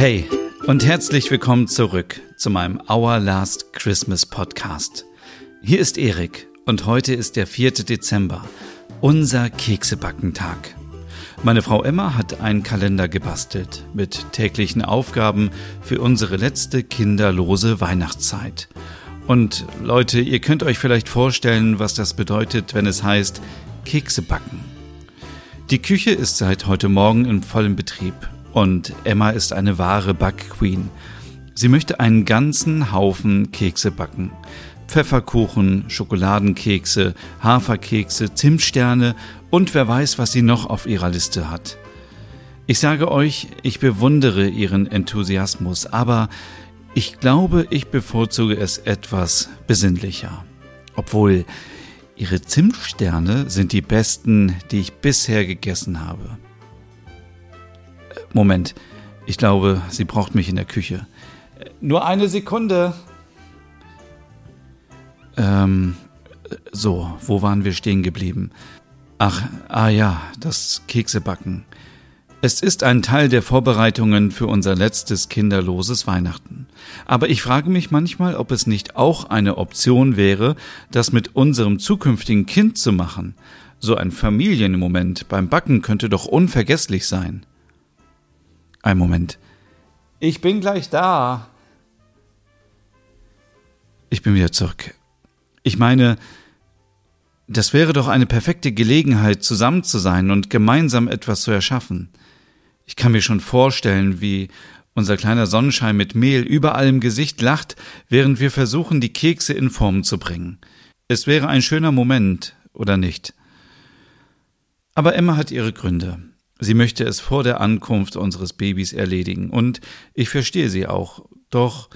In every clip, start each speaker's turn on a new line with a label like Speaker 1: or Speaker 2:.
Speaker 1: Hey und herzlich willkommen zurück zu meinem Our Last Christmas Podcast. Hier ist Erik und heute ist der 4. Dezember, unser Keksebackentag. Meine Frau Emma hat einen Kalender gebastelt mit täglichen Aufgaben für unsere letzte kinderlose Weihnachtszeit. Und Leute, ihr könnt euch vielleicht vorstellen, was das bedeutet, wenn es heißt Kekse backen. Die Küche ist seit heute Morgen in vollem Betrieb und Emma ist eine wahre Backqueen. Sie möchte einen ganzen Haufen Kekse backen. Pfefferkuchen, Schokoladenkekse, Haferkekse, Zimtsterne und wer weiß, was sie noch auf ihrer Liste hat. Ich sage euch, ich bewundere ihren Enthusiasmus, aber ich glaube, ich bevorzuge es etwas besinnlicher. Obwohl, ihre Zimtsterne sind die besten, die ich bisher gegessen habe. Moment, ich glaube, sie braucht mich in der Küche. Nur eine Sekunde. Ähm, so, wo waren wir stehen geblieben? Ach, ah ja, das Keksebacken. Es ist ein Teil der Vorbereitungen für unser letztes kinderloses Weihnachten. Aber ich frage mich manchmal, ob es nicht auch eine Option wäre, das mit unserem zukünftigen Kind zu machen. So ein Familienmoment beim Backen könnte doch unvergesslich sein. Ein Moment. Ich bin gleich da. Ich bin wieder zurück. Ich meine, das wäre doch eine perfekte Gelegenheit, zusammen zu sein und gemeinsam etwas zu erschaffen. Ich kann mir schon vorstellen, wie unser kleiner Sonnenschein mit Mehl überall im Gesicht lacht, während wir versuchen, die Kekse in Form zu bringen. Es wäre ein schöner Moment, oder nicht? Aber Emma hat ihre Gründe. Sie möchte es vor der Ankunft unseres Babys erledigen, und ich verstehe sie auch. Doch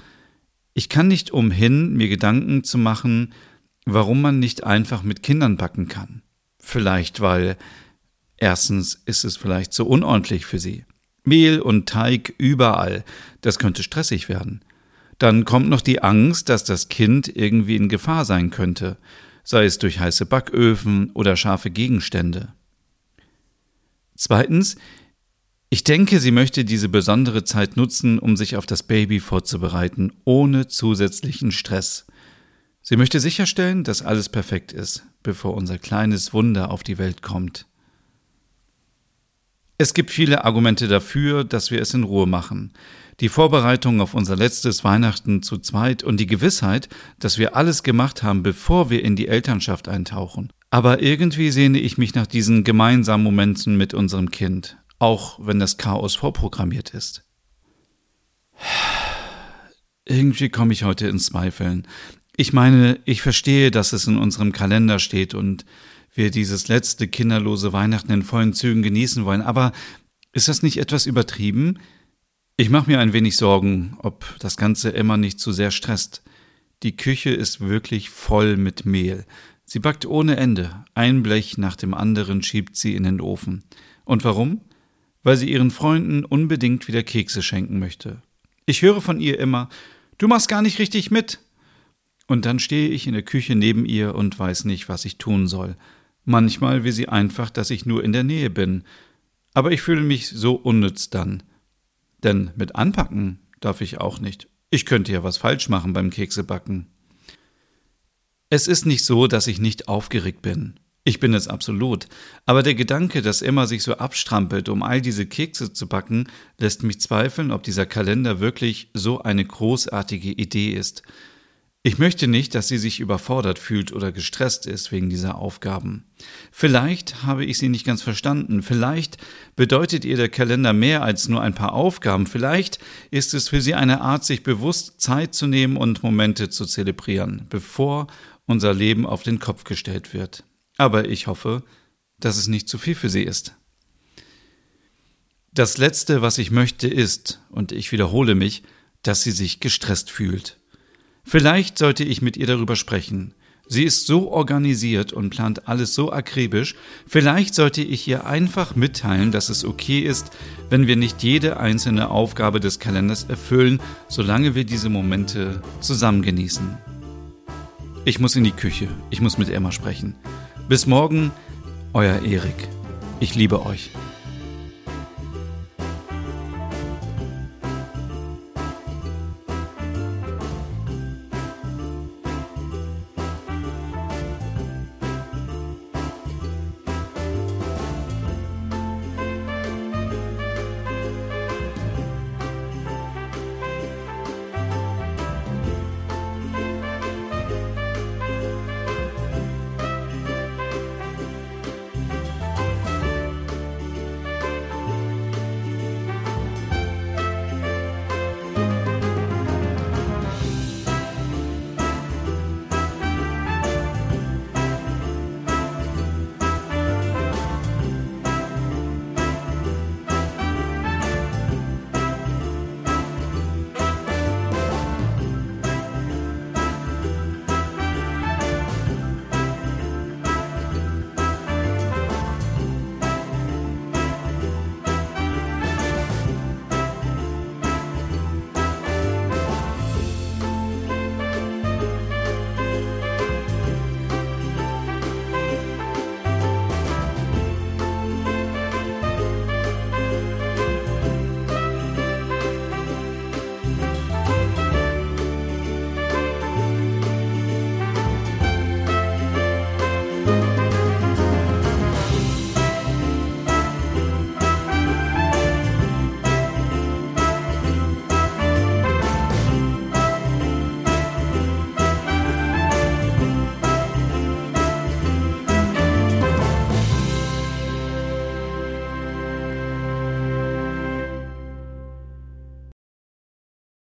Speaker 1: ich kann nicht umhin, mir Gedanken zu machen, warum man nicht einfach mit Kindern backen kann. Vielleicht, weil erstens ist es vielleicht zu unordentlich für sie. Mehl und Teig überall, das könnte stressig werden. Dann kommt noch die Angst, dass das Kind irgendwie in Gefahr sein könnte, sei es durch heiße Backöfen oder scharfe Gegenstände. Zweitens, ich denke, sie möchte diese besondere Zeit nutzen, um sich auf das Baby vorzubereiten, ohne zusätzlichen Stress. Sie möchte sicherstellen, dass alles perfekt ist, bevor unser kleines Wunder auf die Welt kommt. Es gibt viele Argumente dafür, dass wir es in Ruhe machen. Die Vorbereitung auf unser letztes Weihnachten zu zweit und die Gewissheit, dass wir alles gemacht haben, bevor wir in die Elternschaft eintauchen. Aber irgendwie sehne ich mich nach diesen gemeinsamen Momenten mit unserem Kind, auch wenn das Chaos vorprogrammiert ist. Irgendwie komme ich heute ins Zweifeln. Ich meine, ich verstehe, dass es in unserem Kalender steht und wir dieses letzte kinderlose Weihnachten in vollen Zügen genießen wollen, aber ist das nicht etwas übertrieben? Ich mache mir ein wenig Sorgen, ob das Ganze immer nicht zu sehr stresst. Die Küche ist wirklich voll mit Mehl. Sie backt ohne Ende, ein Blech nach dem anderen schiebt sie in den Ofen. Und warum? Weil sie ihren Freunden unbedingt wieder Kekse schenken möchte. Ich höre von ihr immer, du machst gar nicht richtig mit. Und dann stehe ich in der Küche neben ihr und weiß nicht, was ich tun soll. Manchmal will sie einfach, dass ich nur in der Nähe bin. Aber ich fühle mich so unnütz dann. Denn mit anpacken darf ich auch nicht. Ich könnte ja was falsch machen beim Keksebacken. Es ist nicht so, dass ich nicht aufgeregt bin. Ich bin es absolut. Aber der Gedanke, dass Emma sich so abstrampelt, um all diese Kekse zu backen, lässt mich zweifeln, ob dieser Kalender wirklich so eine großartige Idee ist. Ich möchte nicht, dass sie sich überfordert fühlt oder gestresst ist wegen dieser Aufgaben. Vielleicht habe ich sie nicht ganz verstanden, vielleicht bedeutet ihr der Kalender mehr als nur ein paar Aufgaben, vielleicht ist es für sie eine Art, sich bewusst Zeit zu nehmen und Momente zu zelebrieren, bevor unser Leben auf den Kopf gestellt wird. Aber ich hoffe, dass es nicht zu viel für sie ist. Das Letzte, was ich möchte, ist, und ich wiederhole mich, dass sie sich gestresst fühlt. Vielleicht sollte ich mit ihr darüber sprechen. Sie ist so organisiert und plant alles so akribisch, vielleicht sollte ich ihr einfach mitteilen, dass es okay ist, wenn wir nicht jede einzelne Aufgabe des Kalenders erfüllen, solange wir diese Momente zusammen genießen. Ich muss in die Küche. Ich muss mit Emma sprechen. Bis morgen, euer Erik. Ich liebe euch.